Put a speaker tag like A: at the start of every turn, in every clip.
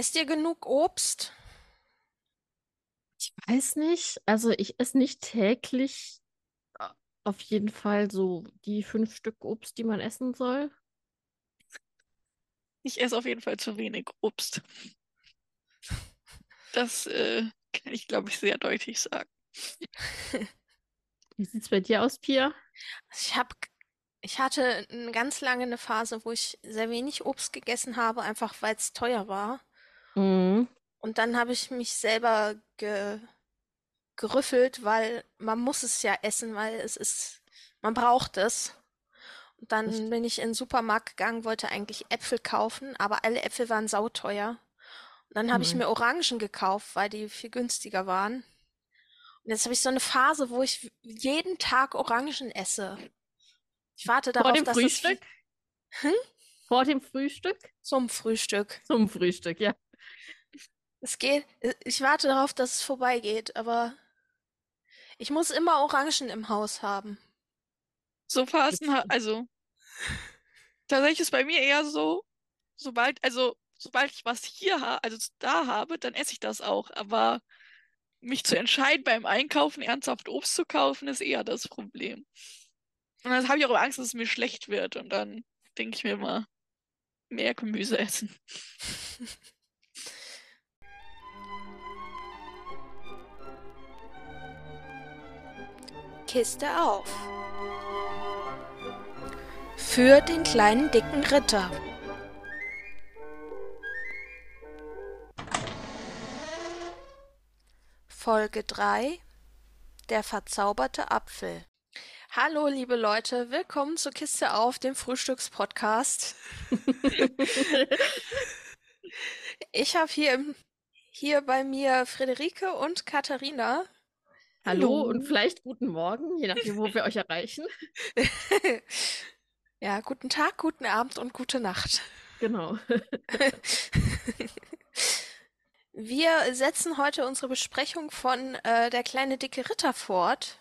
A: Esst ihr genug Obst?
B: Ich weiß nicht. Also ich esse nicht täglich äh, auf jeden Fall so die fünf Stück Obst, die man essen soll.
C: Ich esse auf jeden Fall zu wenig Obst. Das äh, kann ich, glaube ich, sehr deutlich sagen.
B: Wie sieht es bei dir aus, Pia?
A: Ich habe, ich hatte eine ganz lange eine Phase, wo ich sehr wenig Obst gegessen habe, einfach weil es teuer war.
B: Mhm.
A: Und dann habe ich mich selber ge gerüffelt, weil man muss es ja essen, weil es ist, man braucht es. Und dann
B: Das-
A: bin ich in den Supermarkt gegangen, wollte eigentlich Äpfel kaufen, aber alle Äpfel waren sauteuer. Und dann habe ich
B: Mhm.
A: mir Orangen gekauft, weil die viel günstiger waren. Und jetzt habe ich so eine Phase, wo ich jeden Tag Orangen esse. Ich warte
B: Vor
A: darauf,
B: dem
A: dass es
B: Frühstück?
A: Hm?
B: Vor dem Frühstück?
A: zum Frühstück.
B: Zum Frühstück, ja.
A: Es geht, ich warte darauf, dass es vorbeigeht, aber ich muss immer Orangen im Haus haben.
C: So Phasen, ha- also tatsächlich ist bei mir eher so, sobald, also sobald ich was hier habe, also da habe, dann esse ich das auch. Aber mich zu entscheiden, beim Einkaufen ernsthaft Obst zu kaufen, ist eher das Problem. Und dann habe ich auch Angst, dass es mir schlecht wird. Und dann denke ich mir immer, mehr Gemüse essen.
A: Kiste auf. Für den kleinen dicken Ritter. Folge 3 Der verzauberte Apfel. Hallo, liebe Leute, willkommen zur Kiste auf, dem Frühstückspodcast. Ich habe hier, hier bei mir Friederike und Katharina.
B: Hallo und vielleicht guten Morgen, je nachdem, wo wir euch erreichen.
A: Ja, guten Tag, guten Abend und gute Nacht.
B: Genau.
A: Wir setzen heute unsere Besprechung von äh, Der kleine dicke Ritter fort.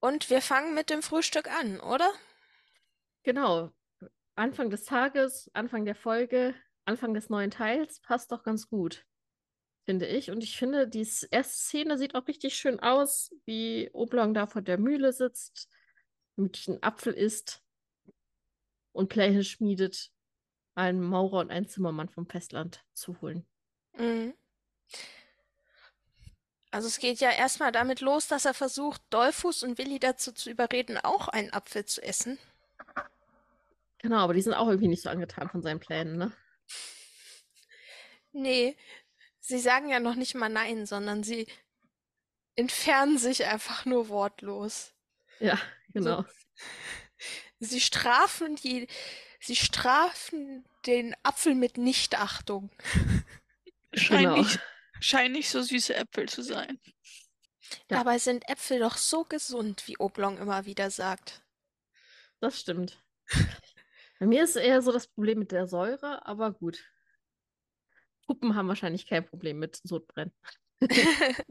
A: Und wir fangen mit dem Frühstück an, oder?
B: Genau. Anfang des Tages, Anfang der Folge, Anfang des neuen Teils passt doch ganz gut, finde ich. Und ich finde, die erste Szene sieht auch richtig schön aus, wie Oblong da vor der Mühle sitzt, mit einen Apfel isst und Pläne schmiedet, einen Maurer und einen Zimmermann vom Festland zu holen.
A: Mhm. Also es geht ja erstmal damit los, dass er versucht, Dollfuß und Willi dazu zu überreden, auch einen Apfel zu essen.
B: Genau, aber die sind auch irgendwie nicht so angetan von seinen Plänen, ne?
A: Nee, sie sagen ja noch nicht mal nein, sondern sie entfernen sich einfach nur wortlos.
B: Ja, genau.
A: Sie strafen die, sie strafen den Apfel mit Nichtachtung.
C: Scheinen
B: Genau.
C: nicht, scheinen nicht so süße Äpfel zu sein.
B: Ja.
A: Dabei sind Äpfel doch so gesund, wie Oblong immer wieder sagt.
B: Das stimmt. Bei mir ist eher so das Problem mit der Säure, aber gut. Puppen haben wahrscheinlich kein Problem mit Sodbrennen.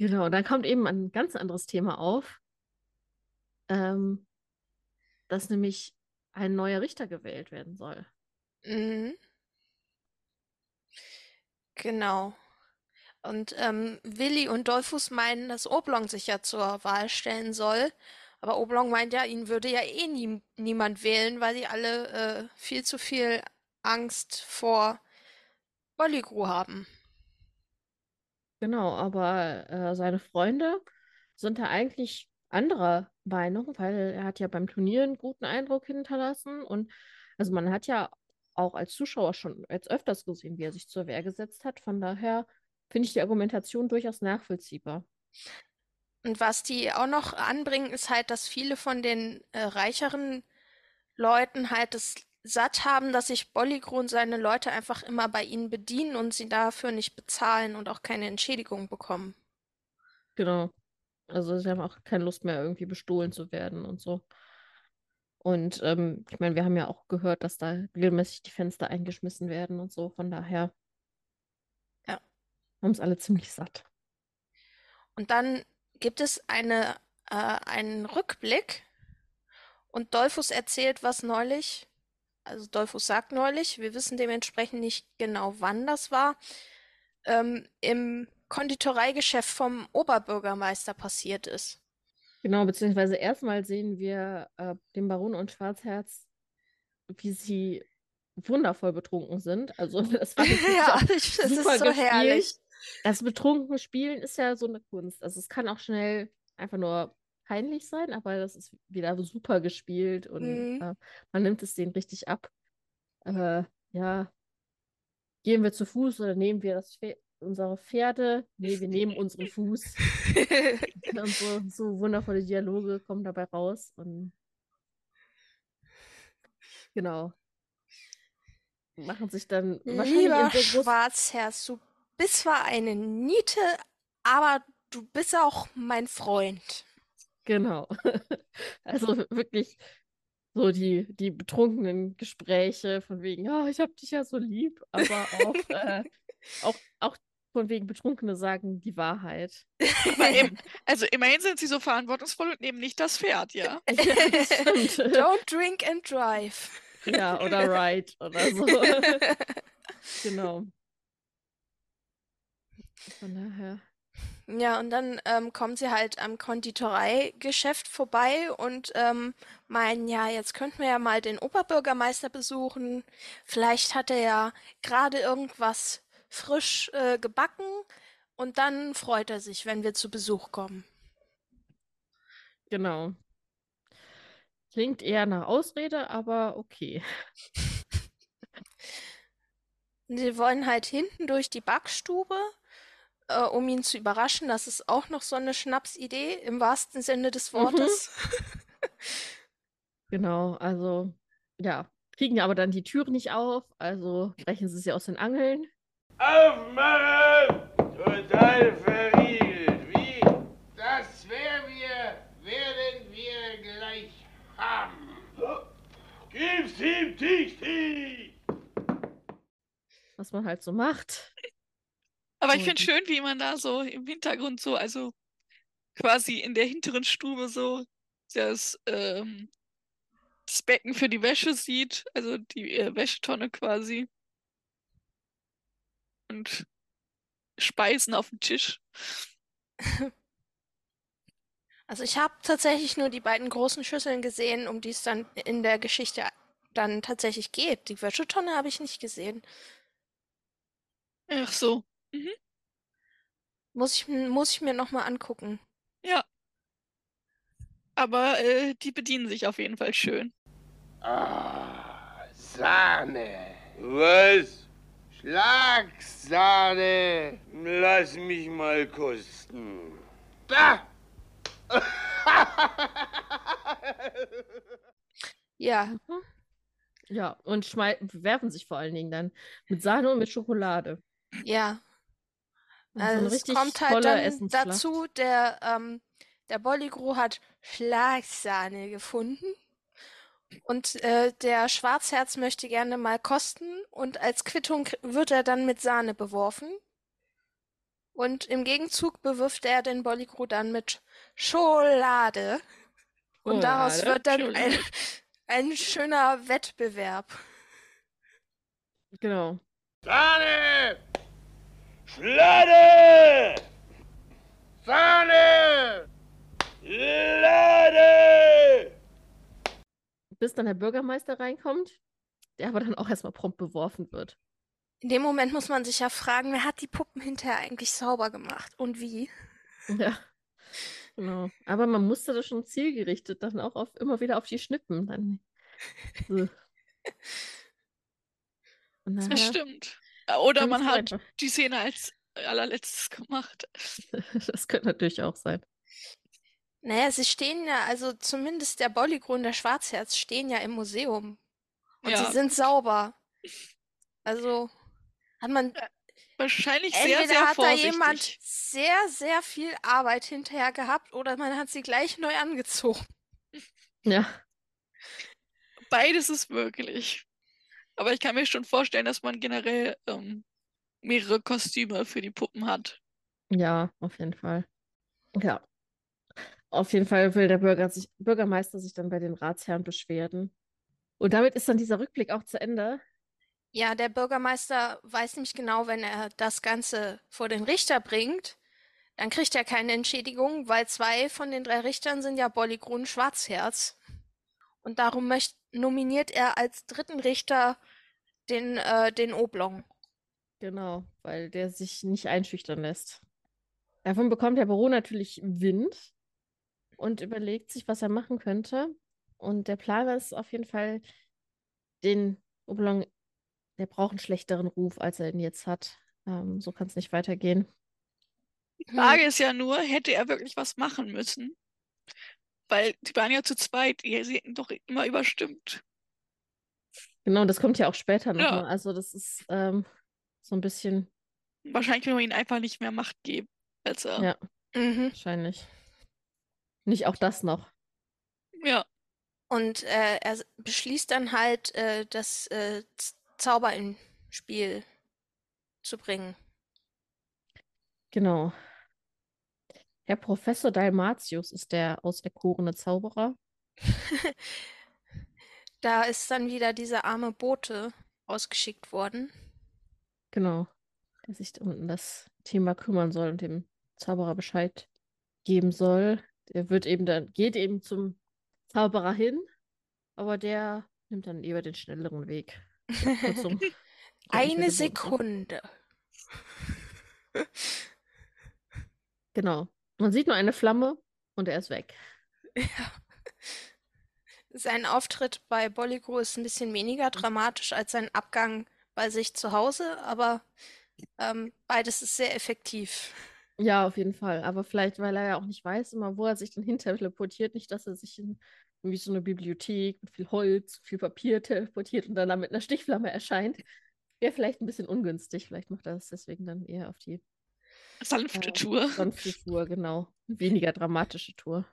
B: Genau, dann kommt eben ein ganz anderes Thema auf, ähm, dass nämlich ein neuer Richter gewählt werden soll.
A: Mhm. Genau. Und ähm, Willi und Dollfuß meinen, dass Oblong sich ja zur Wahl stellen soll. Aber Oblong meint ja, ihn würde ja eh nie, niemand wählen, weil die alle äh, viel zu viel Angst vor Bolligru haben.
B: Genau, aber äh, seine Freunde sind da eigentlich anderer Meinung, weil er hat ja beim Turnier einen guten Eindruck hinterlassen und also man hat ja auch als Zuschauer schon jetzt öfters gesehen, wie er sich zur Wehr gesetzt hat. Von daher finde ich die Argumentation durchaus nachvollziehbar.
A: Und was die auch noch anbringen, ist halt, dass viele von den äh, reicheren Leuten halt es satt haben, dass sich Bolligru und seine Leute einfach immer bei ihnen bedienen und sie dafür nicht bezahlen und auch keine Entschädigung bekommen.
B: Genau. Also sie haben auch keine Lust mehr, irgendwie bestohlen zu werden und so. Und ähm, ich meine, wir haben ja auch gehört, dass da regelmäßig die Fenster eingeschmissen werden und so. Von daher
A: Ja.
B: haben es alle ziemlich satt.
A: Und dann gibt es eine, äh, einen Rückblick und Dollfuß erzählt, was neulich also Dollfuß sagt neulich, wir wissen dementsprechend nicht genau, wann das war, ähm, im Konditoreigeschäft vom Oberbürgermeister passiert ist.
B: Genau, beziehungsweise erstmal sehen wir äh, den Baron und Schwarzherz, wie sie wundervoll betrunken sind. Also das ich
A: ja, ich, das
B: super
A: ist so
B: gespielt.
A: herrlich.
B: Das betrunken Spielen ist ja so eine Kunst. Also es kann auch schnell einfach nur peinlich sein, aber das ist wieder super gespielt und
A: Mhm.
B: äh, man nimmt es denen richtig ab. Äh, ja, gehen wir zu Fuß oder nehmen wir das Pferd, unsere Pferde? Nee, wir nehmen unseren Fuß. Und so, so wundervolle Dialoge kommen dabei raus. Und genau. Machen sich dann wahrscheinlich
A: Lieber Schwarzherz, du bist zwar eine Niete, aber du bist auch mein Freund.
B: Genau. Also wirklich so die, die betrunkenen Gespräche von wegen, ja, ich hab dich ja so lieb, aber auch, äh, auch, auch von wegen Betrunkene sagen die Wahrheit.
C: Im, also immerhin sind sie so verantwortungsvoll und nehmen nicht das Pferd, ja.
B: Ja, das.
A: Don't drink and drive.
B: Ja, oder right oder so. Genau. Von daher.
A: Ja, und dann ähm, kommen sie halt am Konditoreigeschäft vorbei und ähm, meinen, ja, jetzt könnten wir ja mal den Oberbürgermeister besuchen. Vielleicht hat er ja gerade irgendwas frisch äh, gebacken und dann freut er sich, wenn wir zu Besuch kommen.
B: Genau. Klingt eher nach Ausrede, aber okay.
A: Sie wollen halt hinten durch die Backstube, äh, um ihn zu überraschen. Das ist auch noch so eine Schnapsidee im wahrsten Sinne des Wortes.
B: Genau, also ja, kriegen aber dann die Türe nicht auf, also brechen sie sie aus den Angeln.
D: Aufmachen! Total verriegelt. Wie? Das werden wir, werden wir gleich haben. Gib's ihm dicht!
B: was man halt so macht.
C: Aber ich finde schön, wie man da so im Hintergrund so, also quasi in der hinteren Stube so das, ähm, das Becken für die Wäsche sieht, also die äh, Wäschetonne quasi. Und Speisen auf dem Tisch.
A: Also ich habe tatsächlich nur die beiden großen Schüsseln gesehen, um die es dann in der Geschichte dann tatsächlich geht. Die Wäschetonne habe ich nicht gesehen.
C: Ach so.
A: Muss ich, muss ich mir nochmal angucken.
C: Ja. Aber äh, die bedienen sich auf jeden Fall schön.
D: Ah, Sahne. Was? Schlagsahne. Lass mich mal kosten. Da!
A: Ja,
B: Mhm. Ja, und schmei werfen sich vor allen Dingen dann mit Sahne und mit Schokolade.
A: ja.
B: Also
A: Also es kommt halt dann dazu, der, ähm, der Bolligro hat Schlagsahne gefunden. Und äh, der Schwarzherz möchte gerne mal kosten und als Quittung wird er dann mit Sahne beworfen. Und im Gegenzug bewirft er den Bolligro dann mit Schokolade. Und daraus
B: Schokolade,
A: wird dann ein, ein schöner Wettbewerb.
B: Genau.
D: Sahne! Schlade! Sahne! Lade!
B: Bis dann der Bürgermeister reinkommt, der aber dann auch erstmal prompt beworfen wird.
A: In dem Moment muss man sich ja fragen, wer hat die Puppen hinterher eigentlich sauber gemacht und wie?
B: Ja. Genau. Aber man musste das schon zielgerichtet dann auch auf, immer wieder auf die Schnippen. Dann, so.
C: Das stimmt. Oder man hat
B: einfach-
C: die Szene als allerletztes gemacht.
B: Das könnte natürlich auch sein.
A: Naja, sie stehen ja, also zumindest der Bolligro und der Schwarzherz stehen ja im Museum. Und sie
C: Ja,
A: sind sauber. Also hat man,
C: wahrscheinlich sehr,
A: entweder
C: sehr
A: hat da jemand
C: vorsichtig.
A: sehr, sehr viel Arbeit hinterher gehabt oder man hat sie gleich neu angezogen.
B: Ja,
C: Beides ist möglich. Aber ich kann mir schon vorstellen, dass man generell ähm, mehrere Kostüme für die Puppen hat.
B: ja, auf jeden Fall. Ja. Auf jeden Fall will der Bürger sich, Bürgermeister sich dann bei den Ratsherren beschweren. Und damit ist dann dieser Rückblick auch zu Ende.
A: Ja, der Bürgermeister weiß nämlich genau, wenn er das Ganze vor den Richter bringt, dann kriegt er keine Entschädigung, weil zwei von den drei Richtern sind ja Bolligrun Schwarzherz. Und darum möcht, nominiert er als dritten Richter den, äh, den Oblong.
B: Genau, weil der sich nicht einschüchtern lässt. Davon bekommt der Baron natürlich Wind und überlegt sich, was er machen könnte. Und der Plan ist auf jeden Fall, den Oblong, der braucht einen schlechteren Ruf, als er ihn jetzt hat. Ähm, so kann es nicht weitergehen.
C: Die Frage ist ja nur, hätte er wirklich was machen müssen? Weil die waren ja zu zweit, die hätten doch immer überstimmt.
B: Genau, das kommt ja auch später
C: Ja.
B: nochmal. Also das ist ähm, so ein bisschen,
C: Wahrscheinlich will man ihnen einfach nicht mehr Macht geben. Besser.
B: ja,
A: Mhm.
B: wahrscheinlich. Nicht auch das noch.
C: Ja.
A: Und äh, er beschließt dann halt, äh, das äh, Zauber in Spiel zu bringen.
B: Genau. Herr Professor Dalmatius ist der auserkorene Zauberer.
A: Da ist dann wieder dieser arme Bote ausgeschickt worden.
B: Genau. Der sich um das Thema kümmern soll und dem Zauberer Bescheid geben soll. Der wird eben dann, geht eben zum Zauberer hin, aber der nimmt dann lieber den schnelleren Weg. Mit
A: Eine
B: Boten.
A: Sekunde.
B: Genau. Man sieht nur eine Flamme und er ist weg.
A: Ja. Sein Auftritt bei Bolligo ist ein bisschen weniger dramatisch als sein Abgang bei sich zu Hause, aber ähm, beides ist sehr effektiv.
B: Ja, auf jeden Fall. Aber vielleicht, weil er ja auch nicht weiß, immer, wo er sich dann hin teleportiert. Nicht, dass er sich in irgendwie so eine Bibliothek mit viel Holz, viel Papier teleportiert und dann da mit einer Stichflamme erscheint. Wäre vielleicht ein bisschen ungünstig. Vielleicht macht er das deswegen dann eher auf die
C: Sanfte
B: äh,
C: Tour.
B: sanfte Tour, genau. Weniger dramatische Tour.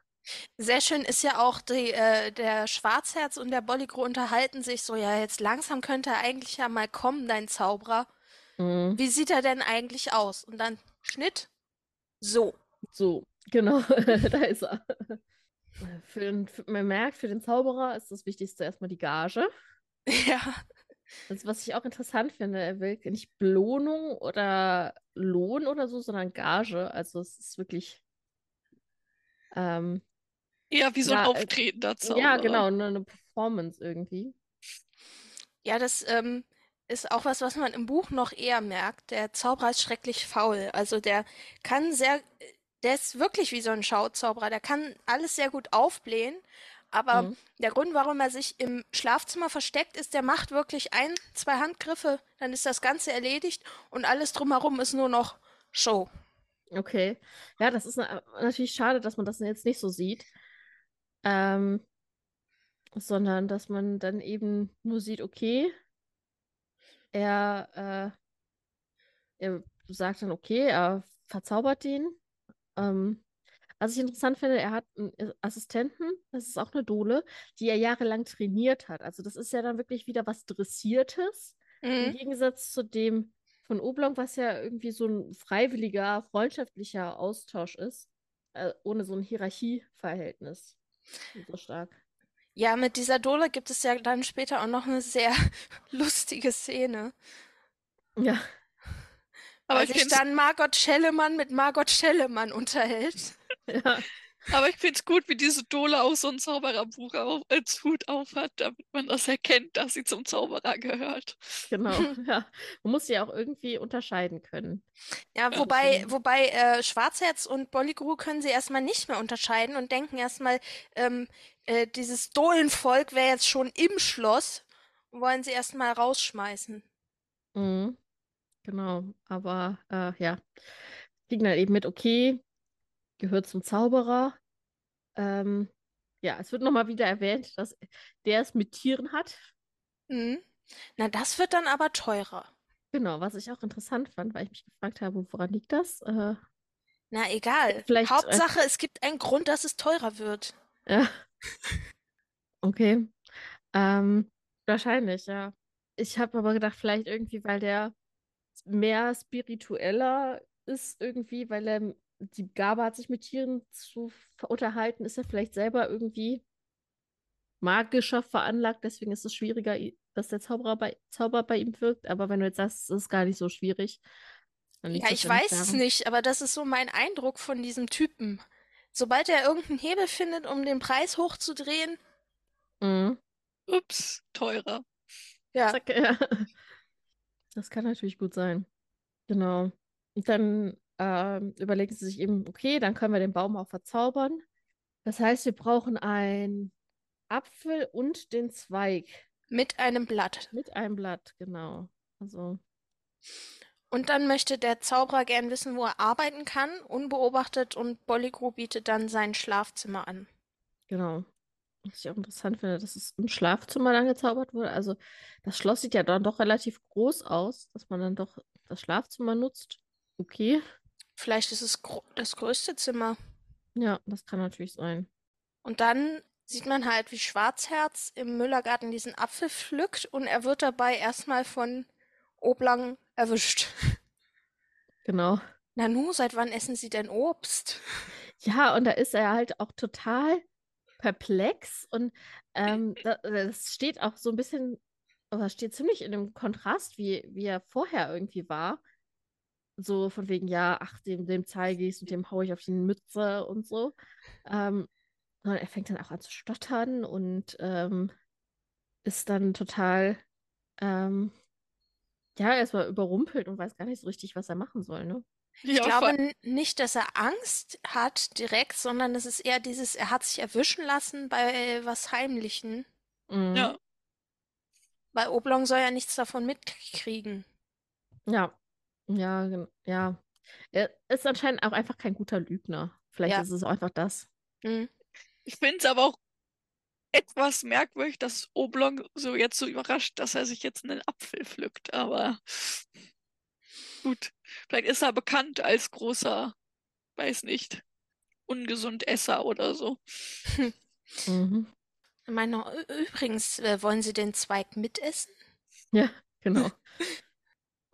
A: Sehr schön ist ja auch, die, äh, der Schwarzherz und der Bolligro unterhalten sich so, ja, jetzt langsam könnte er eigentlich ja mal kommen, dein Zauberer.
B: Mhm.
A: Wie sieht er denn eigentlich aus? Und dann Schnitt. So.
B: So, genau, da ist er. Für den, für, man merkt, für den Zauberer ist das Wichtigste erstmal die Gage.
A: Ja.
B: Also, was ich auch interessant finde, er will nicht Belohnung oder Lohn oder so, sondern Gage. Also es ist wirklich ähm,
C: Eher wie so ein
B: Ja, äh,
C: auftretender
B: ja,
C: Zauberer.
B: genau, eine, eine Performance irgendwie.
A: Ja, das ähm, ist auch was, was man im Buch noch eher merkt. Der Zauberer ist schrecklich faul. Also der kann sehr, der ist wirklich wie so ein Schauzauberer. Der kann alles sehr gut aufblähen. Aber
B: Mhm.
A: der Grund, warum er sich im Schlafzimmer versteckt, ist, der macht wirklich ein, zwei Handgriffe, dann ist das Ganze erledigt und alles drumherum ist nur noch Show.
B: Okay. Ja, das ist na natürlich schade, dass man das jetzt nicht so sieht. Ähm, sondern dass man dann eben nur sieht, okay, er, äh, er sagt dann, okay, er verzaubert den. Ähm, was ich interessant finde, er hat einen Assistenten, das ist auch eine Dole, die er jahrelang trainiert hat. Also das ist ja dann wirklich wieder was Dressiertes. Im
A: Mhm.
B: Gegensatz zu dem von Oblong, was ja irgendwie so ein freiwilliger, freundschaftlicher Austausch ist, äh, ohne so ein Hierarchieverhältnis. So stark.
A: Ja, mit dieser Dole gibt es ja dann später auch noch eine sehr lustige Szene.
B: Ja,
C: Aber
A: weil
C: ich
A: sich dann Margot Schellemann mit Margot Schellemann unterhält.
B: Ja,
C: aber ich find's gut, wie diese Dole auch so ein Zaubererbuch auf, als Hut auf hat, damit man das erkennt, dass sie zum Zauberer gehört.
B: genau. Ja. Man muss sie auch irgendwie unterscheiden können.
A: Ja, wobei,
B: deswegen.
A: wobei äh, Schwarzherz und Bolligru können sie erstmal nicht mehr unterscheiden und denken erstmal, ähm, äh, dieses Dohlenvolk wäre jetzt schon im Schloss und wollen sie erstmal rausschmeißen.
B: Mhm. Genau, aber äh, ja, kriegen dann eben mit, okay, gehört zum Zauberer. Ähm, ja, es wird nochmal wieder erwähnt, dass der es mit Tieren hat.
A: Mhm. Na, das wird dann aber teurer.
B: Genau, was ich auch interessant fand, weil ich mich gefragt habe, woran liegt das? Äh,
A: Na, egal.
B: Vielleicht, äh,
A: Hauptsache, es gibt einen Grund, dass es teurer wird.
B: Ja. Okay. Ähm, wahrscheinlich, ja. Ich habe aber gedacht, vielleicht irgendwie, weil der mehr spiritueller ist, irgendwie, weil er die Gabe hat, sich mit Tieren zu unterhalten, ist er vielleicht selber irgendwie magischer veranlagt, deswegen ist es schwieriger, dass der Zauberer bei, Zauber bei ihm wirkt. Aber wenn du jetzt sagst, es ist gar nicht so schwierig,
A: Ja, ich weiß es nicht, aber das ist so mein Eindruck von diesem Typen. Sobald er irgendeinen Hebel findet, um den Preis hochzudrehen,
B: Mhm.
C: Ups, teurer.
A: ja,
B: Zack, ja. Das kann natürlich gut sein. Genau. Und dann ähm, überlegen sie sich eben, okay, dann können wir den Baum auch verzaubern. Das heißt, wir brauchen einen Apfel und den Zweig
A: mit einem Blatt.
B: mit einem Blatt, genau. Also,
A: Und dann möchte der Zauberer gern wissen, wo er arbeiten kann, unbeobachtet, und Bolligro bietet dann sein Schlafzimmer an.
B: genau. Was ich auch interessant finde, dass es im Schlafzimmer dann gezaubert wurde. Also, das Schloss sieht ja dann doch relativ groß aus, dass man dann doch das Schlafzimmer nutzt. Okay.
A: Vielleicht ist es gro das größte Zimmer.
B: Ja, das kann natürlich sein.
A: Und dann sieht man halt, wie Schwarzherz im Müllergarten diesen Apfel pflückt und er wird dabei erstmal von Oblang erwischt.
B: Genau.
A: Nanu, seit wann essen Sie denn Obst?
B: Ja, und da ist er halt auch total perplex und ähm, da, das steht auch so ein bisschen, aber steht ziemlich in dem Kontrast, wie, wie er vorher irgendwie war. So von wegen, ja, ach, dem, dem zeige ich und dem haue ich auf die Mütze und so. Ähm, und er fängt dann auch an zu stottern und ähm, ist dann total, ähm, ja, erstmal überrumpelt und weiß gar nicht so richtig, was er machen soll, ne?
A: Ich
C: Ja,
A: glaube nicht, dass er Angst hat direkt, sondern es ist eher dieses, er hat sich erwischen lassen bei was Heimlichen.
B: Mhm.
C: ja.
A: Weil Oblong soll ja nichts davon mitkriegen.
B: Ja, ja, gen- ja. Er ist anscheinend auch einfach kein guter Lügner. Vielleicht
A: Ja.
B: ist es auch einfach das.
A: Hm.
C: Ich finde es aber auch etwas merkwürdig, dass Oblong so jetzt so überrascht, dass er sich jetzt einen Apfel pflückt. Aber gut, vielleicht ist er bekannt als großer, weiß nicht, ungesund Esser oder so.
B: Mhm.
A: Ich meine, übrigens, äh, wollen Sie den Zweig mitessen?
B: Ja, genau.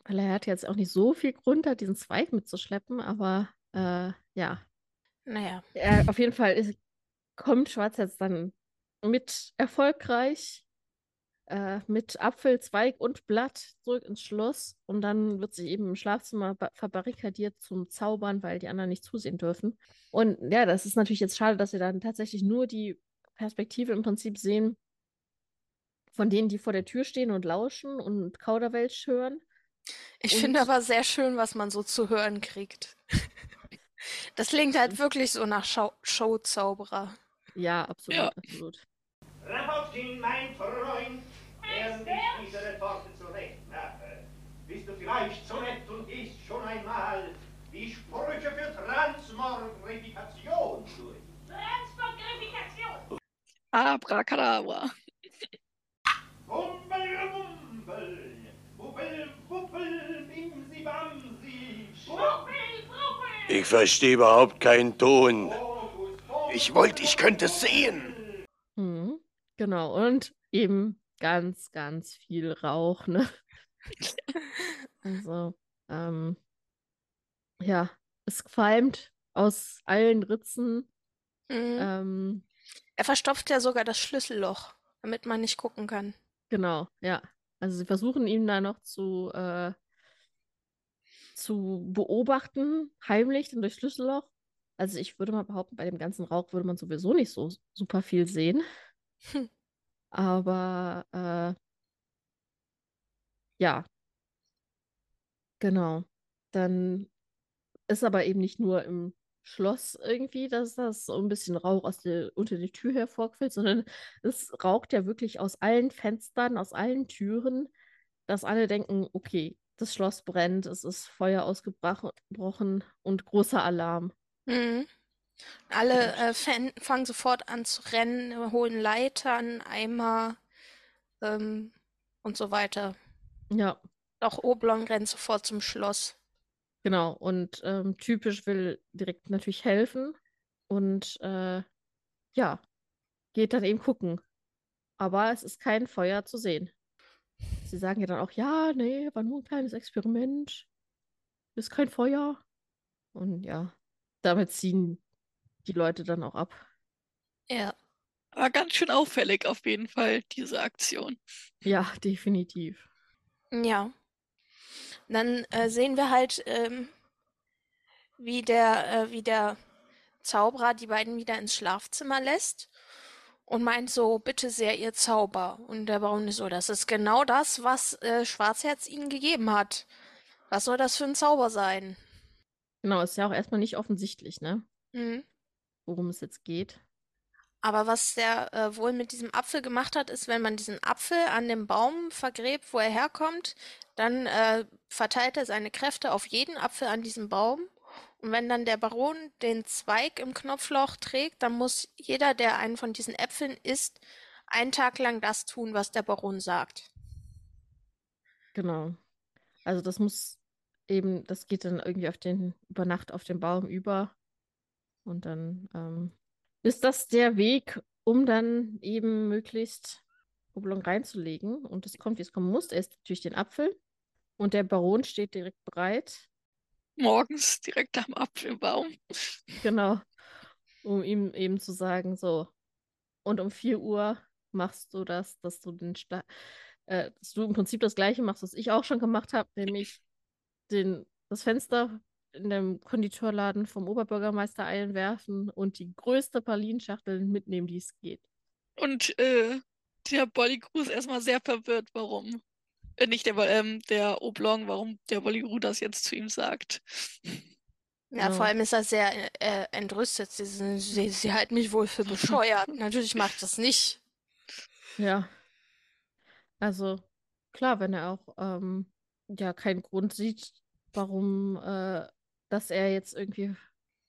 B: Weil er hat jetzt auch nicht so viel Grund, da diesen Zweig mitzuschleppen, aber äh, ja.
A: Naja,
B: Er, auf jeden Fall ist, kommt Schwarz jetzt dann mit erfolgreich äh, mit Apfel, Zweig und Blatt zurück ins Schloss und dann wird sich eben im Schlafzimmer ba- verbarrikadiert zum Zaubern, weil die anderen nicht zusehen dürfen. Und ja, das ist natürlich jetzt schade, dass wir dann tatsächlich nur die Perspektive im Prinzip sehen von denen, die vor der Tür stehen und lauschen und Kauderwelsch hören.
A: Ich
B: Und-
A: finde aber sehr schön, was man so zu hören kriegt. Das klingt halt wirklich so nach Schau Showzauberer.
B: Ja, absolut,
C: Ja.
B: absolut.
E: Rapotkin, mein Freund, während ich diese Reporte zurechtmache, bist du vielleicht so nett und gehst schon einmal die Sprüche für Transmogrifikation durch.
F: Transmogrifikation.
C: Abracadabra.
D: Ich verstehe überhaupt keinen Ton. Ich wollte, ich könnte es sehen.
B: Mhm. Genau, und eben ganz, ganz viel Rauch, ne? Also, ähm, ja, es qualmt aus allen Ritzen.
A: Mhm.
B: Ähm,
A: Er verstopft ja sogar das Schlüsselloch, damit man nicht gucken kann.
B: genau, ja. Also sie versuchen ihn da noch zu, äh, zu beobachten, heimlich, dann durch Schlüsselloch. Also ich würde mal behaupten, bei dem ganzen Rauch würde man sowieso nicht so super viel sehen.
A: Hm.
B: Aber äh, ja, genau. Dann ist aber eben nicht nur im Schloss irgendwie, dass das so ein bisschen Rauch aus der, unter die Tür hervorquillt, sondern es raucht ja wirklich aus allen Fenstern, aus allen Türen, dass alle denken, okay, das Schloss brennt, es ist Feuer ausgebrochen und großer Alarm.
A: Mhm. Alle äh, fan- fangen sofort an zu rennen, holen Leitern, Eimer ähm, und so weiter.
B: Ja,
A: Auch Oblong rennt sofort zum Schloss.
B: genau. Und ähm, typisch will direkt natürlich helfen und äh, ja, geht dann eben gucken. Aber es ist kein Feuer zu sehen. Sie sagen ja dann auch, ja, nee, war nur ein kleines Experiment. Ist kein Feuer. Und ja, damit ziehen die Leute dann auch ab.
A: Ja.
C: War ganz schön auffällig auf jeden Fall, diese Aktion.
B: Ja, definitiv.
A: Ja. Und dann äh, sehen wir halt, ähm, wie der, äh, wie der Zauberer die beiden wieder ins Schlafzimmer lässt und meint so, bitte sehr, ihr Zauber. Und der Baron ist so, das ist genau das, was äh, Schwarzherz ihnen gegeben hat. Was soll das für ein Zauber sein?
B: Genau, ist ja auch erstmal nicht offensichtlich, ne?
A: Mhm.
B: Worum es jetzt geht.
A: Aber was der äh, wohl mit diesem Apfel gemacht hat, ist, wenn man diesen Apfel an dem Baum vergräbt, wo er herkommt, dann äh, verteilt er seine Kräfte auf jeden Apfel an diesem Baum. Und wenn dann der Baron den Zweig im Knopfloch trägt, dann muss jeder, der einen von diesen Äpfeln isst, einen Tag lang das tun, was der Baron sagt.
B: Genau. Also das muss eben, das geht dann irgendwie auf den, über Nacht auf den Baum über. Und dann ähm, ist das der Weg, um dann eben möglichst Oblong reinzulegen. Und es kommt, wie es kommen muss. Er isst natürlich den Apfel. Und der Baron steht direkt bereit.
C: Morgens direkt am Apfelbaum.
B: Genau. Um ihm eben zu sagen, so. Und um 4 Uhr machst du das, dass du den Sta äh, dass du im Prinzip das gleiche machst, was ich auch schon gemacht habe, nämlich den, das Fenster in dem Konditorladen vom Oberbürgermeister einwerfen und die größte Pralinschachtel mitnehmen, die es geht.
C: Und äh, der Bolligru ist erstmal sehr verwirrt, warum. Äh, nicht der, ähm, der Oblong, warum der Bolligru das jetzt zu ihm sagt.
A: Ja,
B: Genau.
A: vor allem ist er sehr äh, entrüstet. Sie, sie, sie halten mich wohl für bescheuert. Natürlich mache ich das nicht.
B: Ja. Also, klar, wenn er auch ähm, ja keinen Grund sieht, warum äh, dass er jetzt irgendwie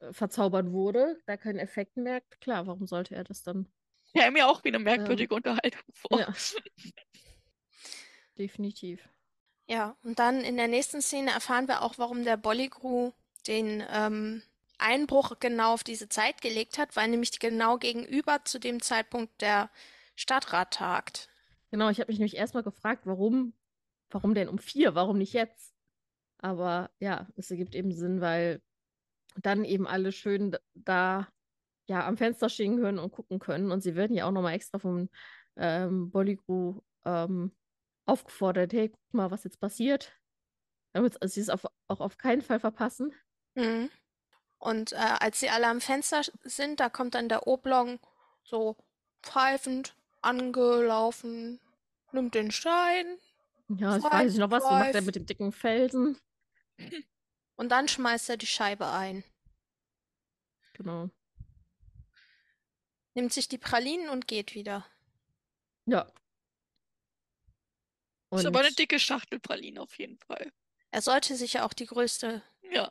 B: äh, verzaubert wurde, da keinen Effekt merkt, klar, warum sollte er das dann?
C: Ja, mir auch wie eine merkwürdige Unterhaltung vor.
B: Ja. Definitiv.
A: Ja, und dann in der nächsten Szene erfahren wir auch, warum der Bolligru den ähm, Einbruch genau auf diese Zeit gelegt hat, weil nämlich genau gegenüber zu dem Zeitpunkt der Stadtrat tagt.
B: Genau, ich habe mich nämlich erstmal gefragt, warum, warum denn um vier, warum nicht jetzt? Aber ja, es ergibt eben Sinn, weil dann eben alle schön da ja am Fenster stehen können und gucken können. Und sie werden ja auch nochmal extra vom ähm, Bolligru ähm, aufgefordert, hey, guck mal, was jetzt passiert. Damit sie es auf, auch auf keinen Fall verpassen.
A: Mhm. Und äh, als sie alle am Fenster sind, da kommt dann der Oblong so pfeifend angelaufen, nimmt den Stein
B: Ja, ich weiß nicht noch was, macht er mit dem dicken Felsen?
A: und dann schmeißt er die Scheibe ein,
B: Genau.
A: nimmt sich die Pralinen und geht wieder.
B: Ja.
C: Ist aber eine
B: Und
C: dicke Schachtel Pralinen auf jeden Fall.
A: Er sollte sich ja auch die größte
C: Ja.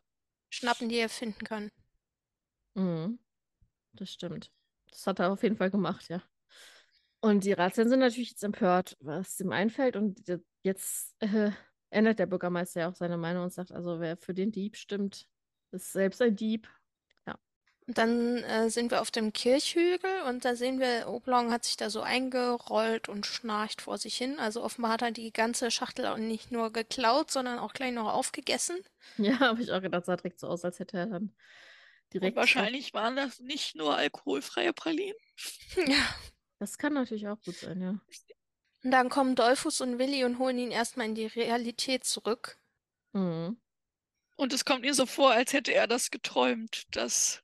A: schnappen, die er finden kann.
B: Mhm. Das stimmt. Das hat er auf jeden Fall gemacht, ja. Und die Ratsherren sind natürlich jetzt empört, was ihm einfällt. Und je- jetzt äh, ändert der Bürgermeister ja auch seine Meinung und sagt, also wer für den Dieb stimmt, ist selbst ein Dieb.
A: Und dann äh, sind wir auf dem Kirchhügel und da sehen wir, Oblong hat sich da so eingerollt und schnarcht vor sich hin. Also offenbar hat er die ganze Schachtel auch nicht nur geklaut, sondern auch gleich noch aufgegessen.
B: Ja, habe ich auch gedacht, sah direkt so aus, als hätte er dann
C: Und
B: direkt.
C: wahrscheinlich waren das nicht nur alkoholfreie Pralinen.
A: Ja.
B: Das kann natürlich auch gut sein, ja.
A: Und dann kommen Dolphus und Willi und holen ihn erstmal in die Realität zurück.
B: Mhm.
C: Und es kommt ihm so vor, als hätte er das geträumt, dass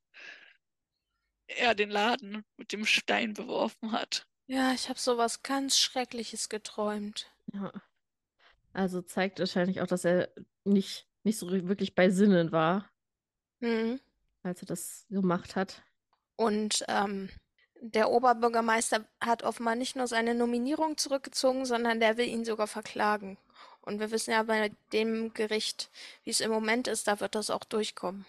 C: er den Laden mit dem Stein beworfen hat.
A: Ja, ich habe sowas ganz Schreckliches geträumt.
B: Ja. Also zeigt wahrscheinlich auch, dass er nicht, nicht so wirklich bei Sinnen war,
A: Mhm.
B: als er das gemacht hat.
A: Und ähm, der Oberbürgermeister hat offenbar nicht nur seine Nominierung zurückgezogen, sondern der will ihn sogar verklagen. Und wir wissen ja bei dem Gericht, wie es im Moment ist, da wird das auch durchkommen.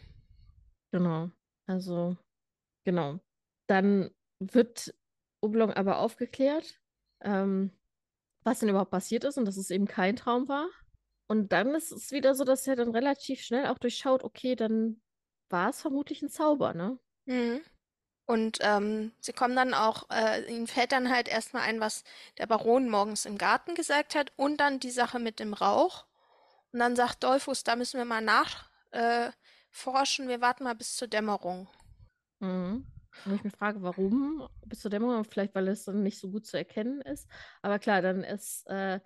B: Genau. Also, genau. Dann wird Oblong aber aufgeklärt, ähm, was denn überhaupt passiert ist und dass es eben kein Traum war. Und dann ist es wieder so, dass er dann relativ schnell auch durchschaut, okay, dann war es vermutlich ein Zauber, ne?
A: Mhm. Und ähm, sie kommen dann auch, äh, ihnen fällt dann halt erstmal ein, was der Baron morgens im Garten gesagt hat und dann die Sache mit dem Rauch. Und dann sagt Dolphus, da müssen wir mal nachforschen, äh, wir warten mal bis zur Dämmerung.
B: Mhm. Wo ich mich frage, warum bis zu dem Moment, vielleicht weil es dann nicht so gut zu erkennen ist. Aber klar, dann ist, äh,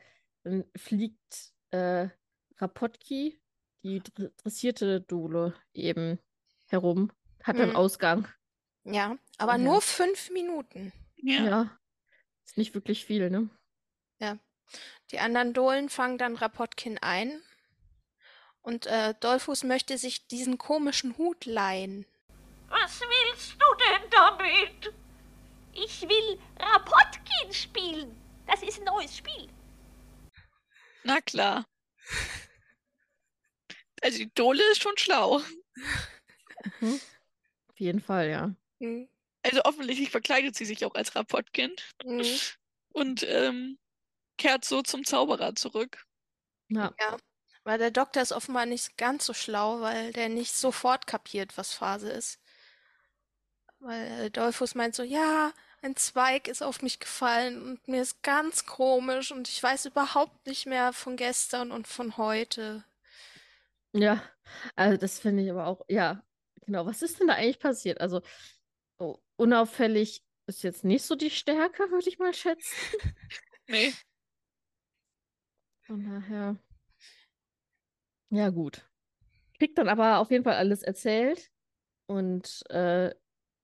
B: dann fliegt äh, Rapotki, die dr dressierte Dole, eben herum, hat dann
A: Hm.
B: Ausgang.
A: Ja, aber
B: Ja.
A: nur fünf Minuten.
C: Ja.
B: Ja. Ist nicht wirklich viel, ne?
A: Die anderen Dohlen fangen dann Rapotkin ein. Und äh, Dolphus möchte sich diesen komischen Hut leihen.
F: Was willst du denn damit? Ich will Rapotkin spielen. Das ist ein neues Spiel.
C: Na klar. Also die Dole ist schon schlau.
B: Mhm. Auf jeden Fall, ja.
A: Hm.
C: Also offensichtlich verkleidet sie sich auch als Rapotkin
A: Hm.
C: und ähm, kehrt so zum Zauberer zurück.
B: Ja.
A: Weil der Doktor ist offenbar nicht ganz so schlau, weil der nicht sofort kapiert, was Phase ist. Weil äh, Dolphus meint so, ja, ein Zweig ist auf mich gefallen und mir ist ganz komisch und ich weiß überhaupt nicht mehr von gestern und von heute.
B: Ja, also das finde ich aber auch, ja, genau. Was ist denn da eigentlich passiert? Also, so unauffällig ist jetzt nicht so die Stärke, würde ich mal schätzen.
C: Nee.
B: Von daher, ja, gut. Kriegt dann aber auf jeden Fall alles erzählt. Und äh,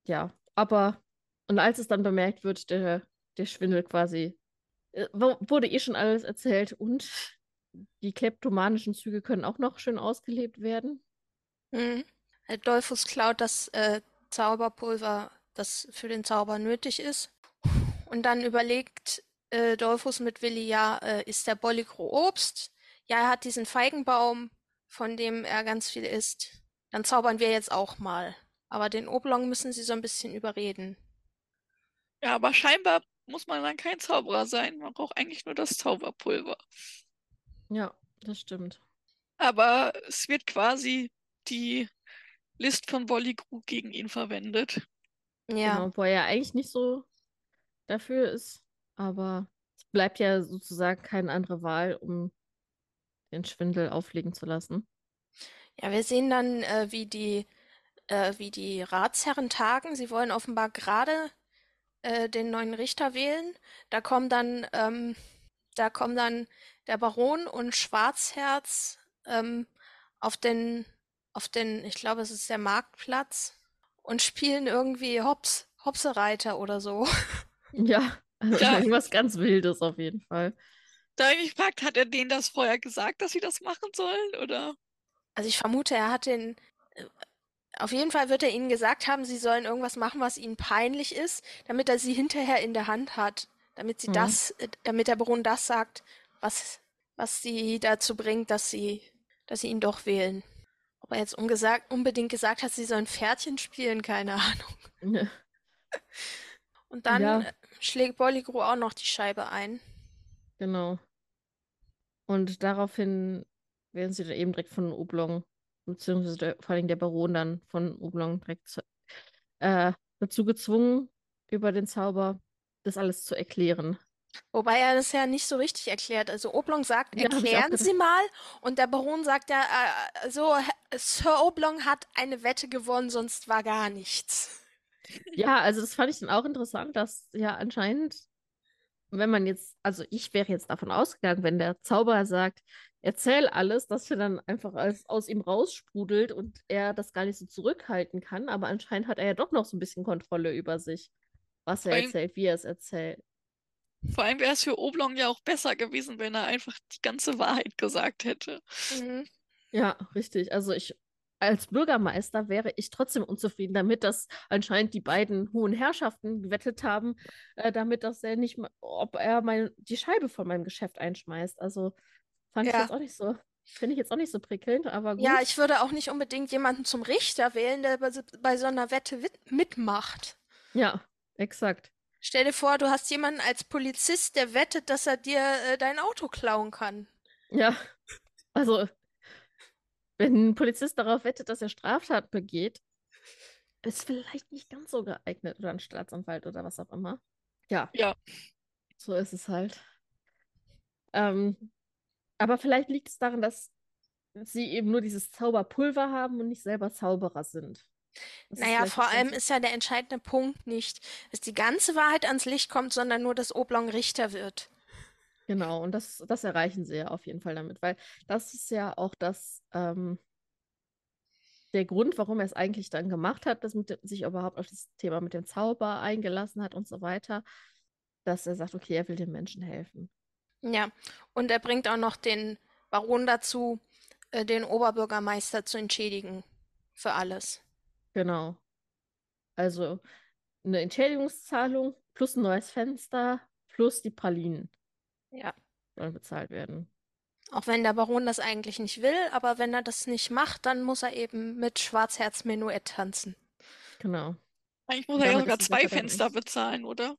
B: ja, aber, und als es dann bemerkt wird, der, der Schwindel quasi, äh, wurde eh schon alles erzählt und die kleptomanischen Züge können auch noch schön ausgelebt werden.
A: Hm. Äh, Dolphus klaut das äh, Zauberpulver, das für den Zauber nötig ist. Und dann überlegt äh, Dolphus mit Willi, ja, äh, ist der Bolligro Obst? Ja, er hat diesen Feigenbaum, von dem er ganz viel isst. Dann zaubern wir jetzt auch mal. Aber den Oblong müssen sie so ein bisschen überreden.
C: Ja, aber scheinbar muss man dann kein Zauberer sein. Man braucht eigentlich nur das Zauberpulver.
B: Ja, das stimmt.
C: Aber es wird quasi die List von Bolligru gegen ihn verwendet.
A: Ja,
B: Genau, wo er ja eigentlich nicht so dafür ist, aber es bleibt ja sozusagen keine andere Wahl, um den Schwindel auflegen zu lassen.
A: ja, wir sehen dann, äh, wie die, äh, wie die Ratsherren tagen. Sie wollen offenbar gerade äh, den neuen Richter wählen. Da kommen dann, ähm, da kommen dann der Baron und Schwarzherz ähm, auf den, auf den, ich glaube, es ist der Marktplatz und spielen irgendwie Hops, Hopsereiter oder so.
B: Ja, also
C: Ja.
B: irgendwas ganz Wildes auf jeden Fall.
C: Da habe ich mich gefragt, hat er denen das vorher gesagt, dass sie das machen sollen? Oder?
A: Also ich vermute, er hat den. Auf jeden Fall wird er ihnen gesagt haben, sie sollen irgendwas machen, was ihnen peinlich ist, damit er sie hinterher in der Hand hat. Damit sie
B: Mhm.
A: das, damit der Baron das sagt, was, was sie dazu bringt, dass sie, dass sie ihn doch wählen. Ob er jetzt ungesagt, unbedingt gesagt hat, sie sollen Pferdchen spielen, keine Ahnung. Und dann
B: Ja.
A: äh, schlägt Bolligro auch noch die Scheibe ein.
B: Genau. Und daraufhin werden sie dann eben direkt von Oblong, beziehungsweise der, vor allem der Baron dann von Oblong direkt zu, äh, dazu gezwungen, über den Zauber das alles zu erklären.
A: Wobei er das ja nicht so richtig erklärt. Also Oblong sagt,
B: Ja,
A: erklären. Sie mal. Und der Baron sagt ja, äh, so, Sir Oblong hat eine Wette gewonnen, sonst war gar nichts.
B: Ja, also das fand ich dann auch interessant, dass ja anscheinend, wenn man jetzt, also ich wäre jetzt davon ausgegangen, wenn der Zauberer sagt, erzähl alles, dass er dann einfach alles aus ihm raussprudelt und er das gar nicht so zurückhalten kann, aber anscheinend hat er ja doch noch so ein bisschen Kontrolle über sich, was er
C: Vor allem-
B: erzählt, wie er es erzählt.
C: Vor allem wäre es für Oblong ja auch besser gewesen, wenn er einfach die ganze Wahrheit gesagt hätte.
A: Mhm.
B: Ja, richtig. Also ich als Bürgermeister wäre ich trotzdem unzufrieden damit, dass anscheinend die beiden hohen Herrschaften gewettet haben, äh, damit, dass er nicht, ob er mein, die Scheibe von meinem Geschäft einschmeißt. Also fand ich
A: Ja.
B: jetzt auch nicht so, finde ich jetzt auch nicht so prickelnd, aber gut.
A: Ja, ich würde auch nicht unbedingt jemanden zum Richter wählen, der bei, so- bei so einer Wette mitmacht.
B: Ja, exakt.
A: Stell dir vor, du hast jemanden als Polizist, der wettet, dass er dir äh, dein Auto klauen kann.
B: Ja, also wenn ein Polizist darauf wettet, dass er Straftat begeht, ist vielleicht nicht ganz so geeignet oder ein Staatsanwalt oder was auch immer. Ja.
C: Ja.
B: So ist es halt. Ähm, aber vielleicht liegt es daran, dass sie eben nur dieses Zauberpulver haben und nicht selber Zauberer sind. Das
A: Naja, vor allem ist ja der entscheidende Punkt nicht, dass die ganze Wahrheit ans Licht kommt, sondern nur, dass Oblong Richter wird.
B: Genau, und das, das erreichen sie ja auf jeden Fall damit, weil das ist ja auch das, ähm, der Grund, warum er es eigentlich dann gemacht hat, dass mit, sich überhaupt auf das Thema mit dem Zauber eingelassen hat und so weiter, dass er sagt, okay, er will den Menschen helfen.
A: Ja, und er bringt auch noch den Baron dazu, äh, den Oberbürgermeister zu entschädigen für alles.
B: Genau. Also eine Entschädigungszahlung plus ein neues Fenster plus die Pralinen
A: Ja.
B: sollen bezahlt werden.
A: Auch wenn der Baron das eigentlich nicht will, aber wenn er das nicht macht, dann muss er eben mit Schwarzherz Menuett tanzen.
B: Genau.
C: Eigentlich muss er ja sogar zwei Fenster bezahlen, oder?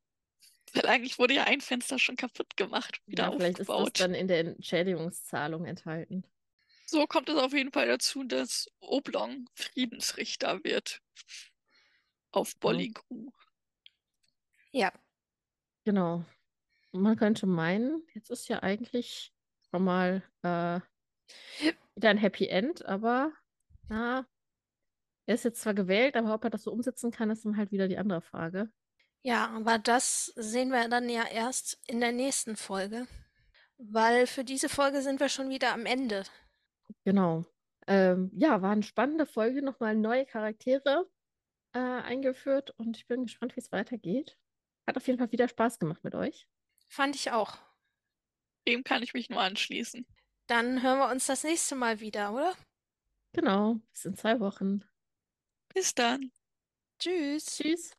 C: Weil eigentlich wurde ja ein Fenster schon kaputt gemacht, wieder
B: Ja, vielleicht ist das
C: aufgebaut.
B: dann in der Entschädigungszahlung enthalten.
C: So kommt es auf jeden Fall dazu, dass Oblong Friedensrichter wird. Auf Bolligru.
A: Ja,
B: Genau. Man könnte meinen, jetzt ist ja eigentlich schon mal äh, wieder ein Happy End, aber na, er ist jetzt zwar gewählt, aber ob er das so umsetzen kann, ist dann halt wieder die andere Frage.
A: Ja, aber das sehen wir dann ja erst in der nächsten Folge, weil für diese Folge sind wir schon wieder am Ende.
B: Genau. Ähm, ja, war eine spannende Folge, nochmal neue Charaktere äh, eingeführt und ich bin gespannt, wie es weitergeht. Hat auf jeden Fall wieder Spaß gemacht mit euch.
A: Fand ich auch.
C: Dem kann ich mich nur anschließen.
A: Dann hören wir uns das nächste Mal wieder, oder?
B: Genau, bis in zwei Wochen.
C: Bis dann.
A: Tschüss.
B: Tschüss.